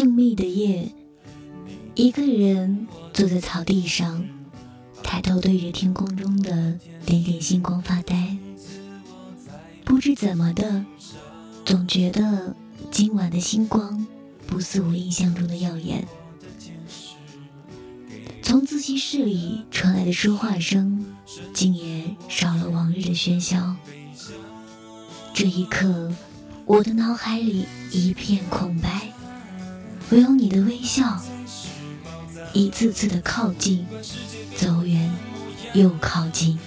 静谧的夜，一个人坐在草地上，抬头对着天空中的点点星光发呆。不知怎么的，总觉得今晚的星光不似我印象中的耀眼。从自习室里传来的说话声，竟也少了往日的喧嚣。这一刻，我的脑海里一片空白，唯有你的微笑，一次次的靠近，走远又靠近。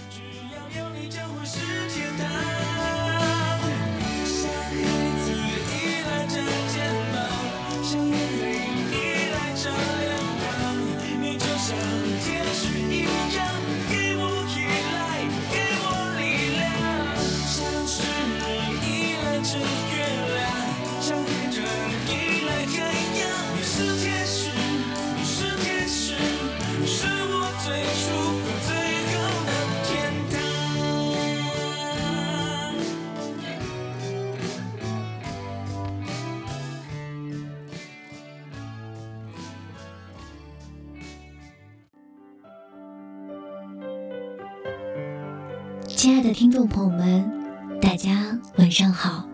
亲爱的听众朋友们，大家晚上好，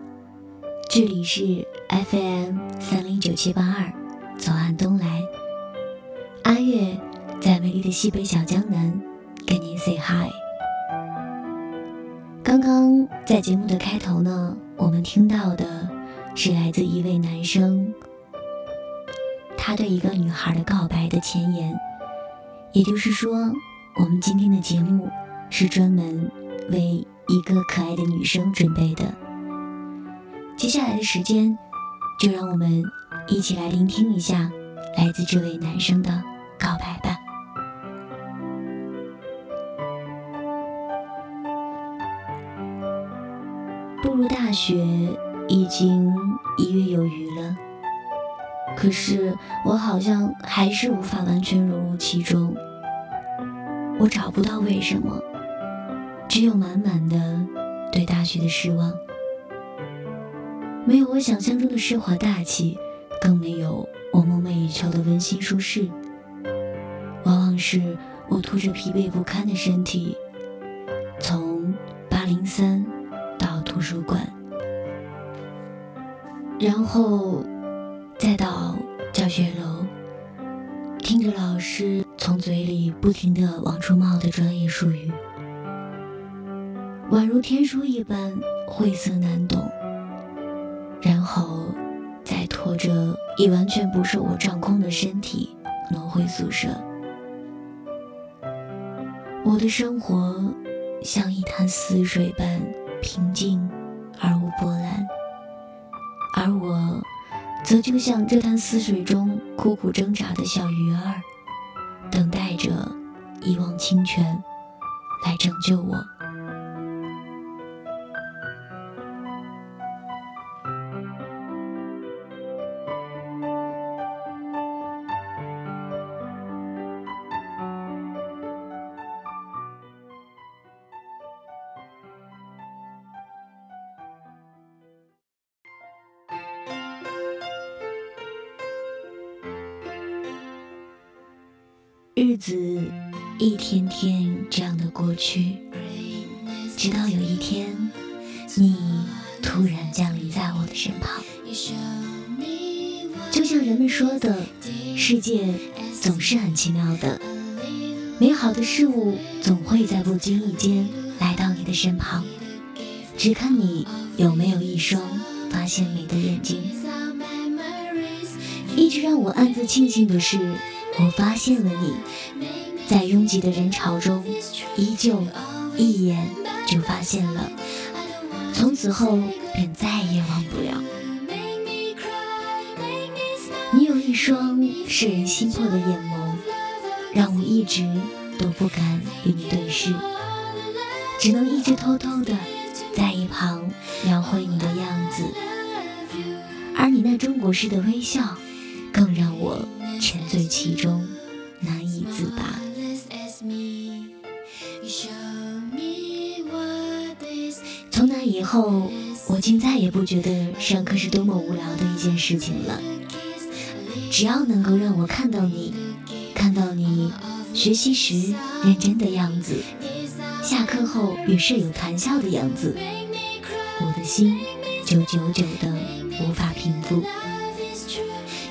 这里是 FM 三零九七八二，左岸东来，阿月在美丽的西北小江南跟您 say hi。刚刚在节目的开头呢，我们听到的是来自一位男生，他对一个女孩的告白的前言，也就是说，我们今天的节目是专门。为一个可爱的女生准备的。接下来的时间，就让我们一起来聆听一下来自这位男生的告白吧。步入大学已经一月有余了，可是我好像还是无法完全融入其中。我找不到为什么。只有满满的对大学的失望，没有我想象中的奢华大气，更没有我梦寐以求的温馨舒适。往往是我拖着疲惫不堪的身体，从八零三到图书馆，然后再到教学楼，听着老师从嘴里不停的往出冒的专业术语。宛如天书一般晦涩难懂，然后再拖着已完全不受我掌控的身体挪回宿舍。我的生活像一潭死水般平静而无波澜，而我则就像这潭死水中苦苦挣扎的小鱼儿，等待着一汪清泉来拯救我。日子一天天这样的过去，直到有一天，你突然降临在我的身旁。就像人们说的，世界总是很奇妙的，美好的事物总会在不经意间来到你的身旁，只看你有没有一双发现美的眼睛。一直让我暗自庆幸的是。我发现了你，在拥挤的人潮中，依旧一眼就发现了，从此后便再也忘不了。你有一双摄人心魄的眼眸，让我一直都不敢与你对视，只能一直偷偷的在一旁描绘你的样子，而你那中国式的微笑，更让我。沉醉其中，难以自拔。从那以后，我竟再也不觉得上课是多么无聊的一件事情了。只要能够让我看到你，看到你学习时认真的样子，下课后与舍友谈笑的样子，我的心就久久的无法平复。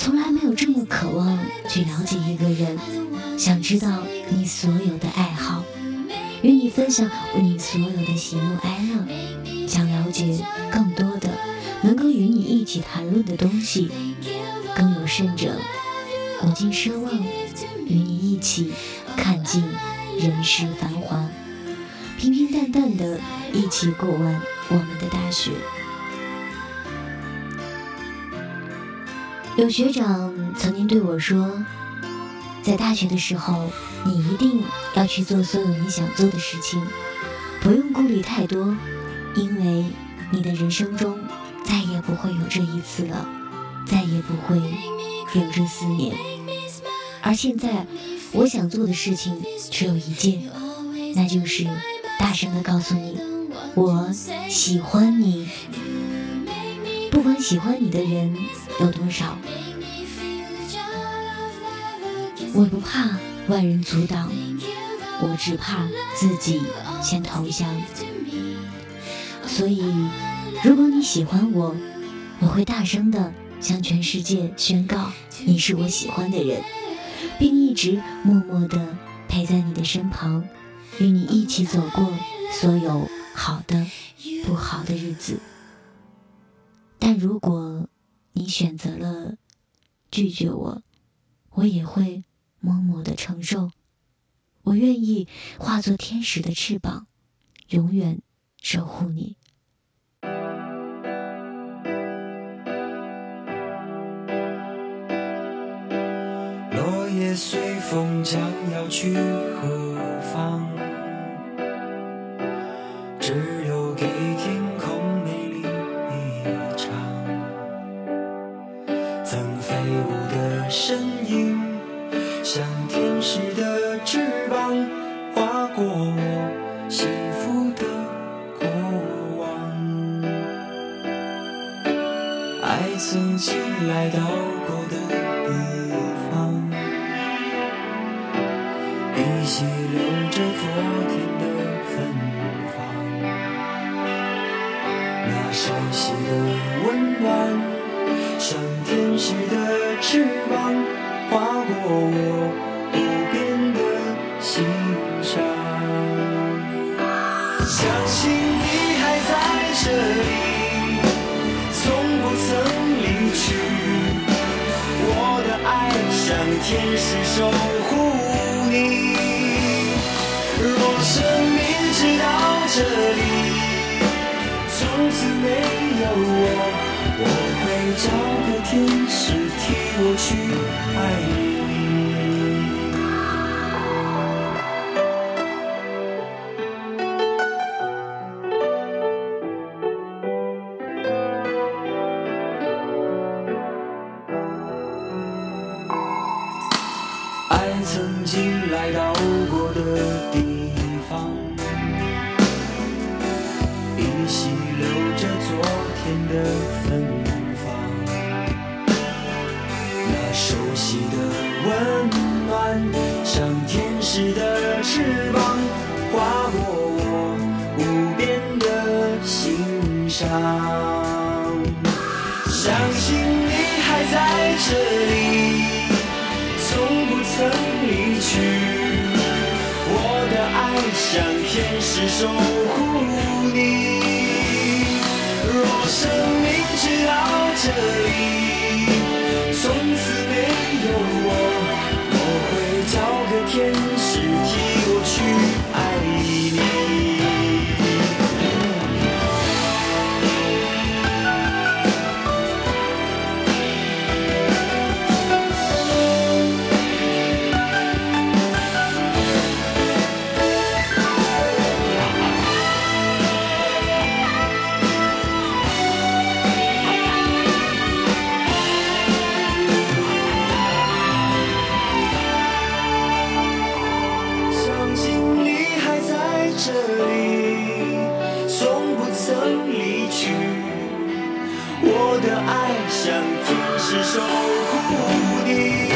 从来没有这么渴望去了解一个人，想知道你所有的爱好，与你分享你所有的喜怒哀乐，想了解更多的能够与你一起谈论的东西。更有甚者，我竟奢望与你一起看尽人世繁华，平平淡淡的一起过完我们的大学。有学长曾经对我说，在大学的时候，你一定要去做所有你想做的事情，不用顾虑太多，因为你的人生中再也不会有这一次了，再也不会有这四年。而现在，我想做的事情只有一件，那就是大声的告诉你，我喜欢你。喜欢你的人有多少，我不怕万人阻挡，我只怕自己先投降。所以，如果你喜欢我，我会大声的向全世界宣告你是我喜欢的人，并一直默默的陪在你的身旁，与你一起走过所有好的、不好的日子。但如果你选择了拒绝我，我也会默默的承受。我愿意化作天使的翅膀，永远守护你。落叶随风将要去何方？曾飞舞的身影，像天使的翅膀，划过我幸福的过往。爱曾经来到过的地方，依稀留着昨天的芬芳。那熟悉的温暖，像天使的翅膀，划过我无边的心上。去爱你。相信你还在这里。从不曾离去，我的爱像天使守护你。若生命直到这里，从此没有我，我的爱像天使守护你。